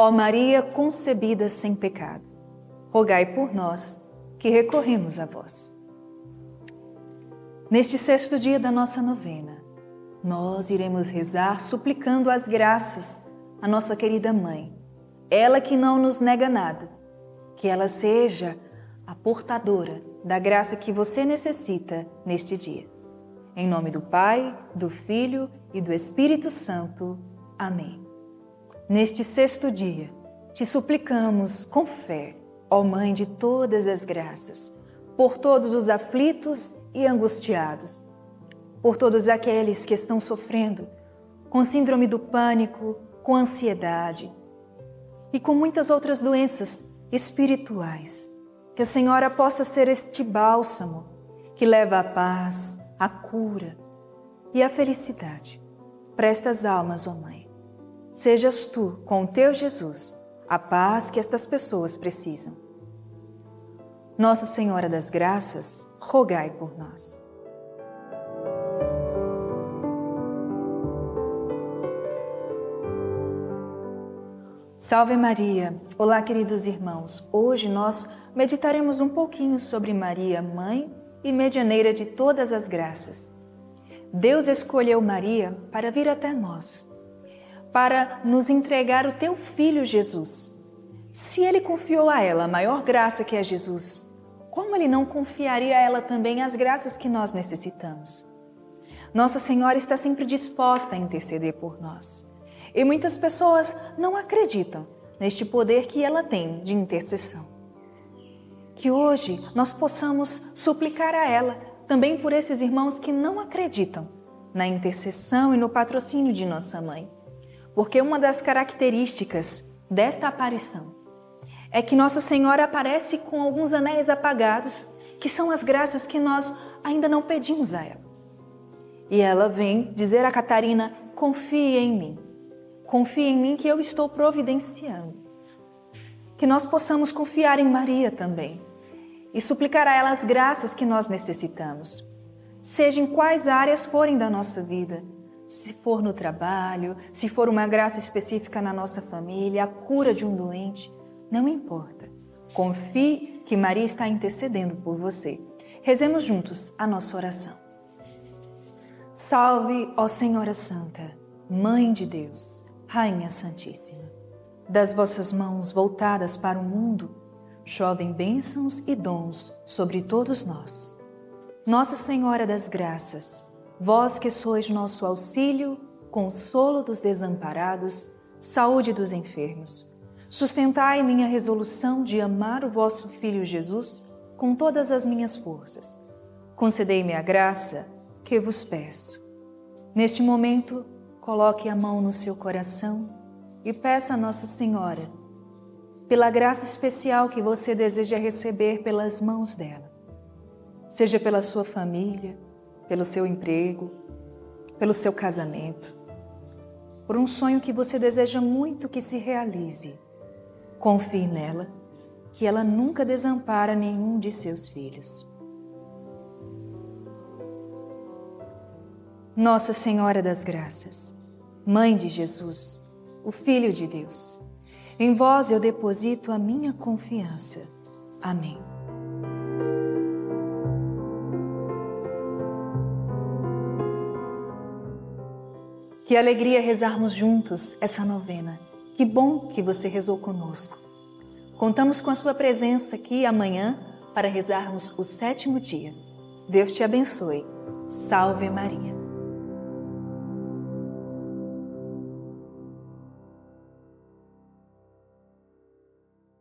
Ó Maria concebida sem pecado, rogai por nós que recorremos a vós. Neste sexto dia da nossa novena, nós iremos rezar suplicando as graças à nossa querida mãe, ela que não nos nega nada, que ela seja a portadora da graça que você necessita neste dia. Em nome do Pai, do Filho e do Espírito Santo. Amém. Neste sexto dia, te suplicamos com fé, ó Mãe de todas as graças, por todos os aflitos e angustiados, por todos aqueles que estão sofrendo com síndrome do pânico, com ansiedade e com muitas outras doenças espirituais. Que a Senhora possa ser este bálsamo que leva a paz, a cura e a felicidade para estas almas, ó Mãe. Sejas tu, com o teu Jesus, a paz que estas pessoas precisam. Nossa Senhora das Graças, rogai por nós. Salve Maria! Olá, queridos irmãos. Hoje nós meditaremos um pouquinho sobre Maria, mãe e medianeira de todas as graças. Deus escolheu Maria para vir até nós para nos entregar o teu filho Jesus. Se ele confiou a ela a maior graça que é Jesus, como ele não confiaria a ela também as graças que nós necessitamos? Nossa Senhora está sempre disposta a interceder por nós. E muitas pessoas não acreditam neste poder que ela tem de intercessão. Que hoje nós possamos suplicar a ela também por esses irmãos que não acreditam na intercessão e no patrocínio de nossa mãe porque uma das características desta aparição é que Nossa Senhora aparece com alguns anéis apagados, que são as graças que nós ainda não pedimos a ela. E ela vem dizer a Catarina: confie em mim, confie em mim que eu estou providenciando. Que nós possamos confiar em Maria também e suplicar a ela as graças que nós necessitamos, seja em quais áreas forem da nossa vida se for no trabalho, se for uma graça específica na nossa família, a cura de um doente, não importa. Confie que Maria está intercedendo por você. Rezemos juntos a nossa oração. Salve, ó Senhora Santa, Mãe de Deus, Rainha Santíssima. Das vossas mãos voltadas para o mundo, chovem bênçãos e dons sobre todos nós. Nossa Senhora das Graças, Vós que sois nosso auxílio, consolo dos desamparados, saúde dos enfermos, sustentai minha resolução de amar o vosso Filho Jesus com todas as minhas forças. Concedei-me a graça que vos peço. Neste momento, coloque a mão no seu coração e peça a Nossa Senhora, pela graça especial que você deseja receber pelas mãos dela, seja pela sua família, pelo seu emprego, pelo seu casamento, por um sonho que você deseja muito que se realize. Confie nela, que ela nunca desampara nenhum de seus filhos. Nossa Senhora das Graças, Mãe de Jesus, o Filho de Deus, em vós eu deposito a minha confiança. Amém. Que alegria rezarmos juntos essa novena. Que bom que você rezou conosco. Contamos com a sua presença aqui amanhã para rezarmos o sétimo dia. Deus te abençoe. Salve Maria.